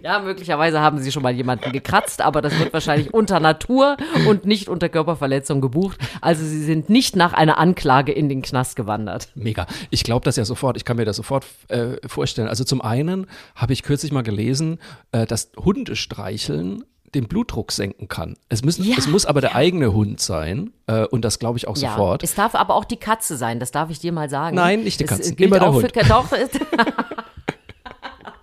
S2: Ja, möglicherweise haben sie schon mal jemanden gekratzt, aber das wird wahrscheinlich unter Natur und nicht unter Körperverletzung gebucht. Also sie sind nicht nach einer Anklage in den Knast gewandert.
S1: Mega. Ich glaube das ja sofort, ich kann mir das sofort äh, vorstellen. Also zum einen habe ich kürzlich mal gelesen, äh, dass Hundestreicheln den Blutdruck senken kann. Es, müssen,
S2: Ja,
S1: es muss aber der eigene Hund sein äh, und das glaube ich auch sofort.
S2: Es darf aber auch die Katze sein, das darf ich dir mal sagen.
S1: Nein, nicht die
S2: gilt
S1: immer der Hund.
S2: Für, doch,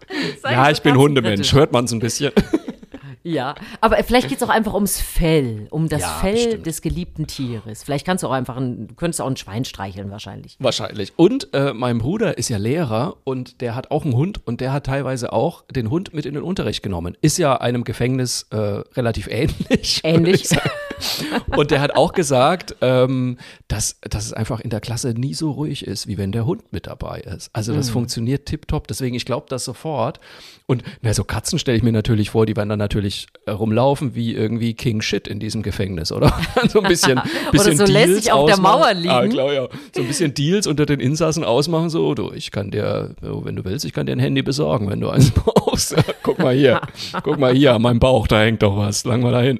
S1: ja,
S2: so
S1: ich bin Hundemensch, hört man es ein bisschen.
S2: Ja, aber vielleicht geht es auch einfach ums Fell, um das
S1: Ja,
S2: Fell
S1: bestimmt.
S2: des geliebten Tieres. Vielleicht kannst du auch einfach, ein, du könntest auch ein Schwein streicheln wahrscheinlich.
S1: Wahrscheinlich. Und äh, mein Bruder ist ja Lehrer und der hat auch einen Hund und der hat teilweise auch den Hund mit in den Unterricht genommen. Ist ja einem Gefängnis äh, relativ ähnlich.
S2: Ähnlich.
S1: Und der hat auch gesagt, ähm, dass, dass es einfach in der Klasse nie so ruhig ist, wie wenn der Hund mit dabei ist. Also
S2: Mhm.
S1: das funktioniert tipptopp. Deswegen, ich glaube das sofort. Und na, so Katzen stelle ich mir natürlich vor, die werden dann natürlich äh, rumlaufen wie irgendwie King Shit in diesem Gefängnis, oder? so ein bisschen, bisschen
S2: so
S1: Deals
S2: lässig auf der
S1: ausmachen.
S2: Mauer liegen.
S1: Ah, klar, ja. So ein bisschen Deals unter den Insassen ausmachen, so, du, ich kann dir, oh, wenn du willst, ich kann dir ein Handy besorgen, wenn du eins brauchst. Guck mal hier, guck mal hier, an meinem Bauch, da hängt doch was, lang mal dahin.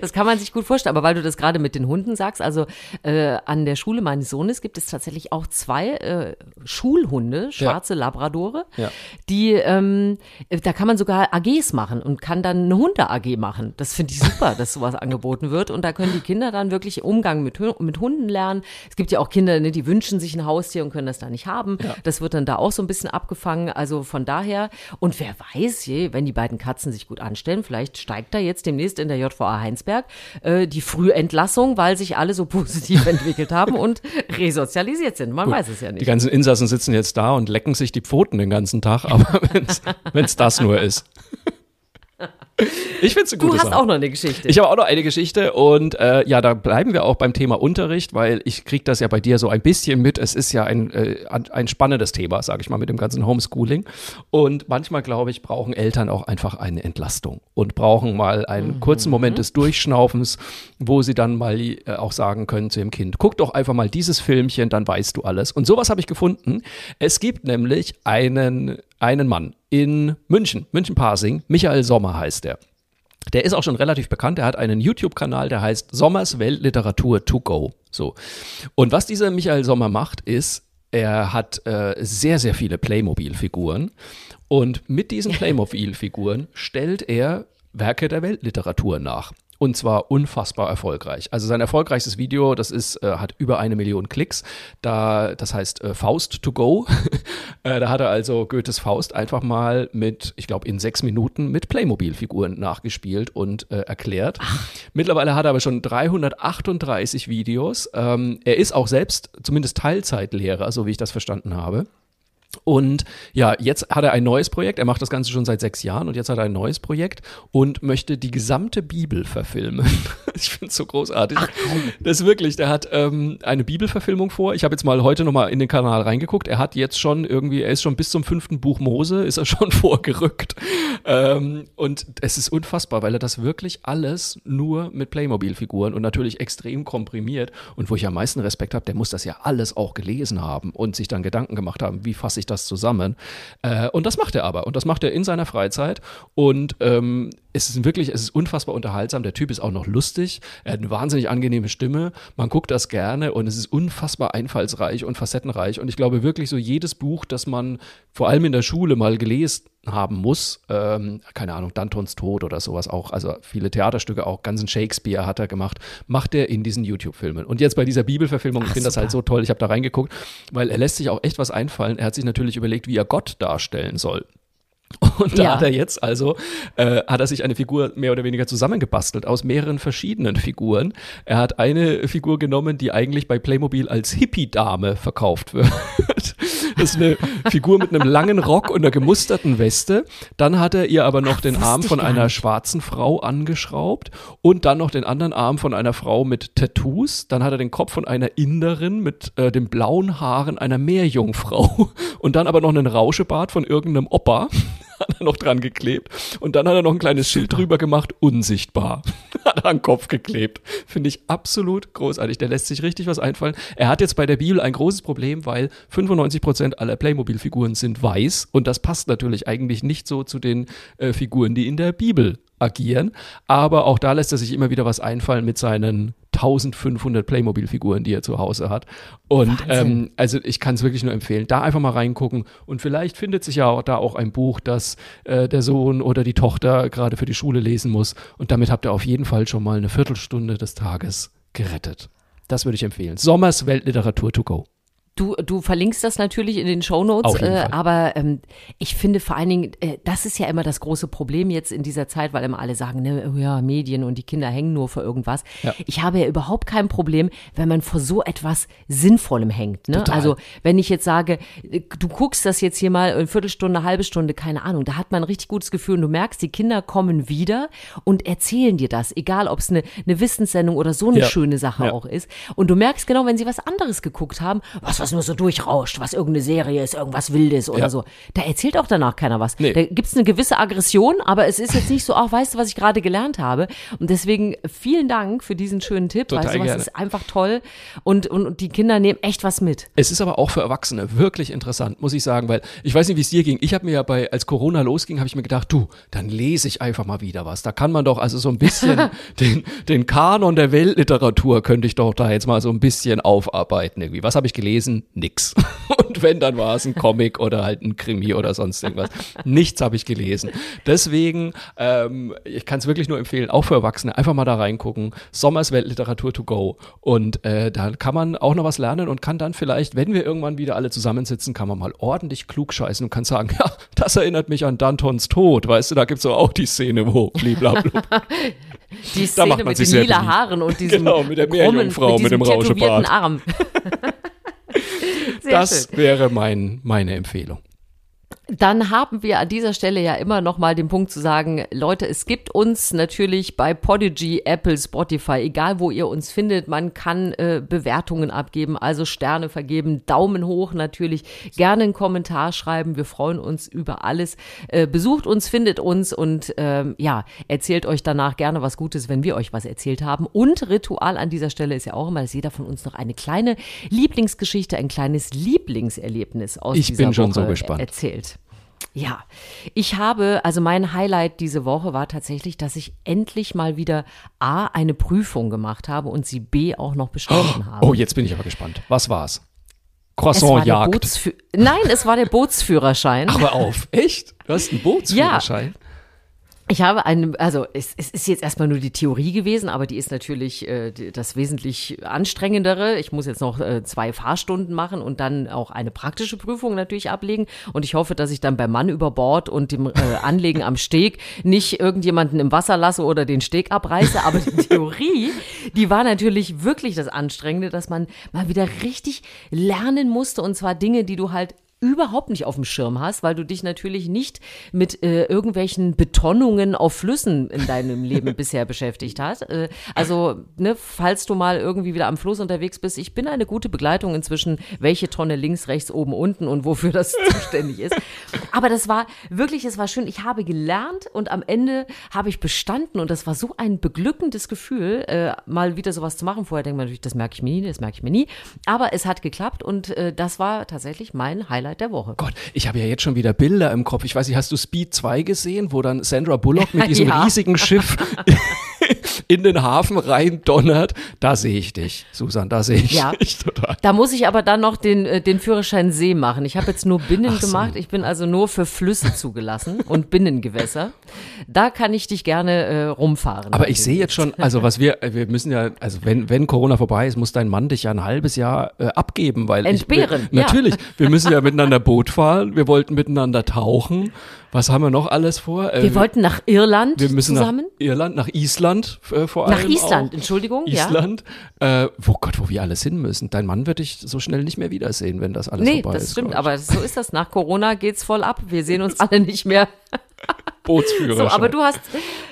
S2: Das kann man sich gut vorstellen, aber weil du das gerade mit den Hunden sagst, also äh, an der Schule meines Sohnes gibt es tatsächlich auch zwei äh, Schulhunde, schwarze Labradore,
S1: Ja.
S2: die, ähm, da kann man sogar AGs machen und kann dann eine Hunde-AG machen. Das finde ich super, dass sowas angeboten wird und da können die Kinder dann wirklich Umgang mit, mit Hunden lernen. Es gibt ja auch Kinder, ne, die wünschen sich ein Haustier und können das da nicht haben. Das wird dann da auch so ein bisschen abgefangen. Also von daher, und wer weiß, je, wenn die beiden Katzen sich gut anstellen, vielleicht steigt da jetzt demnächst in der JVA Heinsberg äh, die Frühentlassung, weil sich alle so positiv entwickelt haben und resozialisiert sind. Man weiß es ja
S1: Die
S2: nicht.
S1: ganzen Insassen sitzen jetzt da und lecken sich die Pfoten den ganzen Tag, aber wenn es das nur ist. Ich finde es eine
S2: Du hast
S1: Sache.
S2: auch noch eine Geschichte.
S1: Ich habe auch noch eine Geschichte und äh, ja, da bleiben wir auch beim Thema Unterricht, weil ich kriege das ja bei dir so ein bisschen mit. Es ist ja ein, äh, ein- spannendes Thema, sage ich mal, mit dem ganzen Homeschooling. Und manchmal, glaube ich, brauchen Eltern auch einfach eine Entlastung und brauchen mal einen kurzen Moment des Durchschnaufens, wo sie dann mal äh, auch sagen können zu ihrem Kind, guck doch einfach mal dieses Filmchen, dann weißt du alles. Und sowas habe ich gefunden. Es gibt nämlich einen, einen Mann in München, München-Pasing, Michael Sommer heißt er. Der ist auch schon relativ bekannt. Er hat einen YouTube-Kanal, der heißt Sommers Weltliteratur to go. So. Und was dieser Michael Sommer macht, ist, er hat äh, sehr, sehr viele Playmobil-Figuren. Und mit diesen Playmobil-Figuren stellt er Werke der Weltliteratur nach. Und zwar unfassbar erfolgreich. Also sein erfolgreichstes Video, das ist, äh, hat über eine Million Klicks. Da, das heißt äh, Faust to go. äh, da hat er also Goethes Faust einfach mal mit, ich glaube, in sechs Minuten mit Playmobil-Figuren nachgespielt und äh, erklärt. Mittlerweile hat er aber schon 338 Videos. Ähm, er ist auch selbst zumindest Teilzeitlehrer, so wie ich das verstanden habe. Und ja, jetzt hat er ein neues Projekt. Er macht das Ganze schon seit sechs Jahren und jetzt hat er ein neues Projekt und möchte die gesamte Bibel verfilmen. ich finde es so großartig. das ist wirklich, der hat ähm, eine Bibelverfilmung vor. Ich habe jetzt mal heute nochmal in den Kanal reingeguckt. Er hat jetzt schon irgendwie, er ist schon bis zum fünften Buch Mose, ist er schon vorgerückt. Ähm, und es ist unfassbar, weil er das wirklich alles nur mit Playmobil-Figuren und natürlich extrem komprimiert. Und wo ich am meisten Respekt habe, der muss das ja alles auch gelesen haben und sich dann Gedanken gemacht haben, wie fasse ich das zusammen. Äh, und das macht er aber. Und das macht er in seiner Freizeit. Und ähm, es ist wirklich, es ist unfassbar unterhaltsam. Der Typ ist auch noch lustig. Er hat eine wahnsinnig angenehme Stimme. Man guckt das gerne und es ist unfassbar einfallsreich und facettenreich. Und ich glaube wirklich so jedes Buch, das man vor allem in der Schule mal gelesen haben muss, ähm, keine Ahnung, Dantons Tod oder sowas auch, also viele Theaterstücke auch, ganzen Shakespeare hat er gemacht, macht er in diesen YouTube-Filmen. Und jetzt bei dieser Bibelverfilmung, ich finde das halt so toll, ich habe da reingeguckt, weil er lässt sich auch echt was einfallen. Er hat sich natürlich überlegt, wie er Gott darstellen soll. Und da
S2: Ja.
S1: hat er jetzt also, äh, hat er sich eine Figur mehr oder weniger zusammengebastelt aus mehreren verschiedenen Figuren. Er hat eine Figur genommen, die eigentlich bei Playmobil als Hippie-Dame verkauft wird. Das ist eine Figur mit einem langen Rock und einer gemusterten Weste. Dann hat er ihr aber noch den
S2: wusste
S1: Arm von einer
S2: nicht.
S1: schwarzen Frau angeschraubt und dann noch den anderen Arm von einer Frau mit Tattoos. Dann hat er den Kopf von einer Inderin mit äh, den blauen Haaren einer Meerjungfrau und dann aber noch einen Rauschebart von irgendeinem Opa. Hat er noch dran geklebt. Und dann hat er noch ein kleines Schild drüber gemacht, unsichtbar. Hat er an den Kopf geklebt. Finde ich absolut großartig. Der lässt sich richtig was einfallen. Er hat jetzt bei der Bibel ein großes Problem, weil 95% aller Playmobil-Figuren sind weiß. Und das passt natürlich eigentlich nicht so zu den äh, Figuren, die in der Bibel agieren. Aber auch da lässt er sich immer wieder was einfallen mit seinen 1500 Playmobil-Figuren, die er zu Hause hat. Und ähm, also ich kann es wirklich nur empfehlen, da einfach mal reingucken. Und vielleicht findet sich ja auch da auch ein Buch, das äh, der Sohn oder die Tochter gerade für die Schule lesen muss. Und damit habt ihr auf jeden Fall schon mal eine Viertelstunde des Tages gerettet. Das würde ich empfehlen. Sommers Weltliteratur to go.
S2: Du, du verlinkst das natürlich in den Shownotes, äh, aber ähm, ich finde vor allen Dingen, äh, das ist ja immer das große Problem jetzt in dieser Zeit, weil immer alle sagen, ne, oh ja, Medien und die Kinder hängen nur vor irgendwas.
S1: Ja.
S2: Ich habe ja überhaupt kein Problem, wenn man vor so etwas Sinnvollem hängt. Ne?
S1: Total.
S2: Also wenn ich jetzt sage, äh, du guckst das jetzt hier mal eine Viertelstunde, eine halbe Stunde, keine Ahnung, da hat man ein richtig gutes Gefühl und du merkst, die Kinder kommen wieder und erzählen dir das, egal ob es eine, eine Wissenssendung oder so eine
S1: Ja.
S2: schöne Sache
S1: Ja.
S2: auch ist. Und du merkst genau, wenn sie was anderes geguckt haben, was, was nur so durchrauscht, was irgendeine Serie ist, irgendwas Wildes oder
S1: Ja.
S2: so. Da erzählt auch danach keiner was.
S1: Nee.
S2: Da gibt's eine gewisse Aggression, aber es ist jetzt nicht so, ach, weißt du, was ich gerade gelernt habe. Und deswegen vielen Dank für diesen schönen Tipp,
S1: Total
S2: weil sowas
S1: gerne.
S2: ist einfach toll und, und, und die Kinder nehmen echt was mit.
S1: Es ist aber auch für Erwachsene wirklich interessant, muss ich sagen, weil ich weiß nicht, wie es dir ging. Ich habe mir ja bei, als Corona losging, habe ich mir gedacht, du, dann lese ich einfach mal wieder was. Da kann man doch also so ein bisschen den, den Kanon der Weltliteratur könnte ich doch da jetzt mal so ein bisschen aufarbeiten irgendwie. Was habe ich gelesen? Nix. Und wenn, dann war es ein Comic oder halt ein Krimi oder sonst irgendwas. Nichts habe ich gelesen. Deswegen, ähm, ich kann es wirklich nur empfehlen, auch für Erwachsene, einfach mal da reingucken. Sommers Weltliteratur to go. Und äh, da kann man auch noch was lernen und kann dann vielleicht, wenn wir irgendwann wieder alle zusammensitzen, kann man mal ordentlich klug scheißen und kann sagen, ja, das erinnert mich an Dantons Tod. Weißt du, da gibt's doch auch die Szene, wo bliblablub.
S2: Die Szene mit den lila. Haaren und diesem
S1: Genau, mit der Meerjungfrau mit
S2: diesem
S1: dem Rauschebart.
S2: Arm.
S1: Das
S2: schön.
S1: wäre mein, meine Empfehlung.
S2: Dann haben wir an dieser Stelle ja immer noch mal den Punkt zu sagen, Leute, es gibt uns natürlich bei Podigy, Apple, Spotify, egal wo ihr uns findet, man kann äh, Bewertungen abgeben, also Sterne vergeben, Daumen hoch natürlich, gerne einen Kommentar schreiben, wir freuen uns über alles. Äh, besucht uns, findet uns und ähm, ja, erzählt euch danach gerne was Gutes, wenn wir euch was erzählt haben. Und Ritual an dieser Stelle ist ja auch immer, dass jeder von uns noch eine kleine Lieblingsgeschichte, ein kleines Lieblingserlebnis aus
S1: Ich
S2: dieser
S1: bin schon
S2: Woche
S1: so gespannt.
S2: erzählt. Ja, ich habe, also mein Highlight diese Woche war tatsächlich, dass ich endlich mal wieder A, eine Prüfung gemacht habe und sie B auch noch bestanden habe.
S1: Oh, jetzt bin ich aber gespannt. Was war's?
S2: war
S1: Croissant-Jagd.
S2: Bootsfü Nein, es war der Bootsführerschein.
S1: Hör auf. Echt? Du hast einen Bootsführerschein?
S2: Ich habe einen, also es, es ist jetzt erstmal nur die Theorie gewesen, aber die ist natürlich äh, das wesentlich anstrengendere. Ich muss jetzt noch äh, zwei Fahrstunden machen und dann auch eine praktische Prüfung natürlich ablegen. Und ich hoffe, dass ich dann beim Mann über Bord und dem äh, Anlegen am Steg nicht irgendjemanden im Wasser lasse oder den Steg abreiße. Aber die Theorie, die war natürlich wirklich das Anstrengende, dass man mal wieder richtig lernen musste. Und zwar Dinge, die du halt überhaupt nicht auf dem Schirm hast, weil du dich natürlich nicht mit äh, irgendwelchen Betonungen auf Flüssen in deinem Leben bisher beschäftigt hast. Äh, also, ne, falls du mal irgendwie wieder am Fluss unterwegs bist, ich bin eine gute Begleitung inzwischen, welche Tonne links, rechts, oben, unten und wofür das zuständig ist. Aber das war wirklich, es war schön. Ich habe gelernt und am Ende habe ich bestanden und das war so ein beglückendes Gefühl, äh, mal wieder sowas zu machen. Vorher denkt man natürlich, das merke ich mir nie, das merke ich mir nie. Aber es hat geklappt und äh, das war tatsächlich mein Highlight der Woche.
S1: Gott, ich habe ja jetzt schon wieder Bilder im Kopf. Ich weiß nicht, hast du Speed 2 gesehen, wo dann Sandra Bullock mit diesem
S2: Ja.
S1: riesigen Schiff in den Hafen rein donnert? Da sehe ich dich, Susan, da sehe ich
S2: Ja.
S1: dich total.
S2: Da muss ich aber dann noch den, äh, den Führerschein See machen. Ich habe jetzt nur Binnen
S1: so.
S2: gemacht. Ich bin also nur für Flüsse zugelassen und Binnengewässer. Da kann ich dich gerne äh, rumfahren.
S1: Aber ich sehe jetzt schon, also was wir, wir müssen ja, also wenn, wenn Corona vorbei ist, muss dein Mann dich ja ein halbes Jahr äh, abgeben, weil
S2: Entbehren,
S1: ich, wir,
S2: ja.
S1: natürlich, wir müssen ja miteinander Boot fahren, wir wollten miteinander tauchen. Was haben wir noch alles vor? Äh,
S2: Wir wollten nach Irland
S1: wir müssen
S2: zusammen.
S1: nach Irland, nach Island äh, vor
S2: Nach
S1: allem.
S2: Island,
S1: auch.
S2: Entschuldigung, ja.
S1: Island. Äh, wo Gott, wo wir alles hin müssen. Dein Mann wird dich so schnell nicht mehr wiedersehen, wenn das alles
S2: Nee,
S1: vorbei
S2: das
S1: ist.
S2: stimmt,
S1: glaub ich.
S2: aber so ist das. Nach Corona geht's voll ab. Wir sehen uns alle nicht mehr.
S1: Bootsführerschein.
S2: So, aber du hast,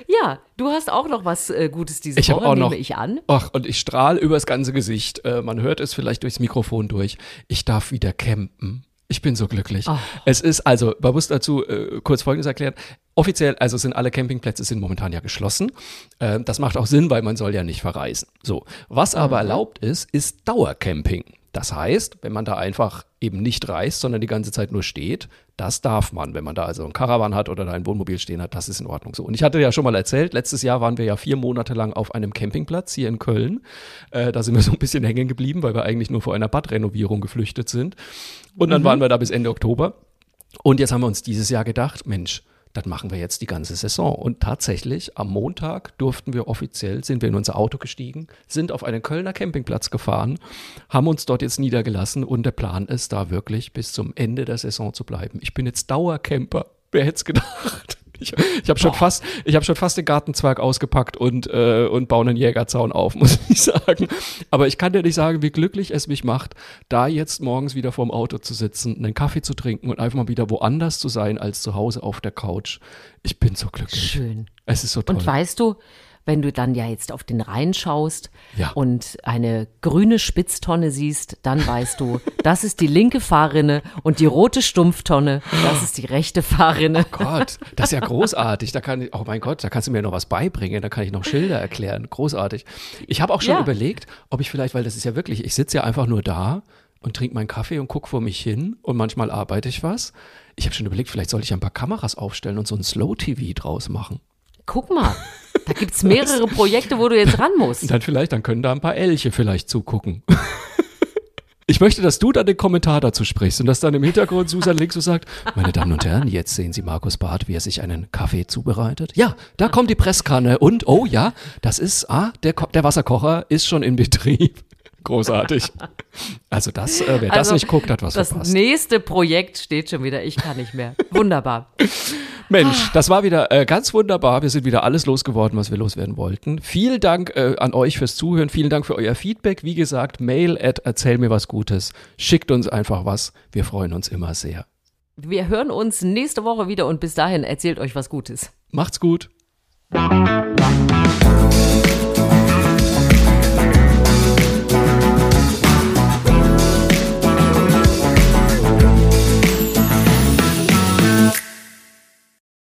S2: ja, du hast auch noch was äh, Gutes diese
S1: Ich
S2: Woche,
S1: auch
S2: nehme
S1: noch.
S2: ich an.
S1: Ach, und ich strahle übers ganze Gesicht. Äh, man hört es vielleicht durchs Mikrofon durch. Ich darf wieder campen. Ich bin so glücklich.
S2: Oh.
S1: Es ist also, man muss dazu äh, kurz Folgendes erklären. Offiziell, also sind alle Campingplätze sind momentan ja geschlossen. Äh, das macht auch Sinn, weil man soll ja nicht verreisen. So, was aber erlaubt ist, ist Dauercamping. Das heißt, wenn man da einfach eben nicht reist, sondern die ganze Zeit nur steht, das darf man. Wenn man da also ein Caravan hat oder da ein Wohnmobil stehen hat, das ist in Ordnung so. Und ich hatte ja schon mal erzählt, letztes Jahr waren wir ja vier Monate lang auf einem Campingplatz hier in Köln. Äh, da sind wir so ein bisschen hängen geblieben, weil wir eigentlich nur vor einer Badrenovierung geflüchtet sind. Und dann waren wir da bis Ende Oktober. Und jetzt haben wir uns dieses Jahr gedacht, Mensch, das machen wir jetzt die ganze Saison. Und tatsächlich, am Montag durften wir offiziell, sind wir in unser Auto gestiegen, sind auf einen Kölner Campingplatz gefahren, haben uns dort jetzt niedergelassen und der Plan ist, da wirklich bis zum Ende der Saison zu bleiben. Ich bin jetzt Dauercamper. Wer hätte es gedacht? Ich, ich habe schon fast, ich habe schon fast den Gartenzwerg ausgepackt und äh, und baue einen Jägerzaun auf, muss ich sagen. Aber ich kann dir nicht sagen, wie glücklich es mich macht, da jetzt morgens wieder vorm Auto zu sitzen, einen Kaffee zu trinken und einfach mal wieder woanders zu sein als zu Hause auf der Couch. Ich bin so glücklich.
S2: Schön.
S1: Es ist so toll.
S2: Und weißt du, wenn du dann ja jetzt auf den Rhein schaust
S1: Ja.
S2: und eine grüne Spitztonne siehst, dann weißt du, das ist die linke Fahrrinne und die rote Stumpftonne, das ist die rechte Fahrrinne.
S1: Gott, das ist ja großartig. Da kann ich, oh mein Gott, da kannst du mir noch was beibringen. Da kann ich noch Schilder erklären. Großartig. Ich habe auch schon
S2: Ja.
S1: überlegt, ob ich vielleicht, weil das ist ja wirklich, ich sitze ja einfach nur da und trinke meinen Kaffee und gucke vor mich hin und manchmal arbeite ich was. Ich habe schon überlegt, vielleicht soll ich ein paar Kameras aufstellen und so ein Slow-TV draus machen.
S2: Guck mal, da gibt's mehrere Projekte, wo du jetzt ran musst.
S1: Dann vielleicht, dann können da ein paar Elche vielleicht zugucken. Ich möchte, dass du dann den Kommentar dazu sprichst und dass dann im Hintergrund Susan links so sagt, meine Damen und Herren, jetzt sehen Sie Markus Barth, wie er sich einen Kaffee zubereitet. Ja, da kommt die Presskanne und, oh ja, das ist, ah, der, Ko- der Wasserkocher ist schon in Betrieb. Großartig. Also das, äh, wer das
S2: Also,
S1: nicht guckt, hat was
S2: Das
S1: verpasst.
S2: nächste Projekt steht schon wieder. Ich kann nicht mehr. Wunderbar.
S1: Mensch, das war wieder äh, ganz wunderbar. Wir sind wieder alles losgeworden, was wir loswerden wollten. Vielen Dank äh, an euch fürs Zuhören. Vielen Dank für euer Feedback. Wie gesagt, mail at erzähl mir was Gutes. Schickt uns einfach was. Wir freuen uns immer sehr.
S2: Wir hören uns nächste Woche wieder und bis dahin erzählt euch was Gutes.
S1: Macht's gut.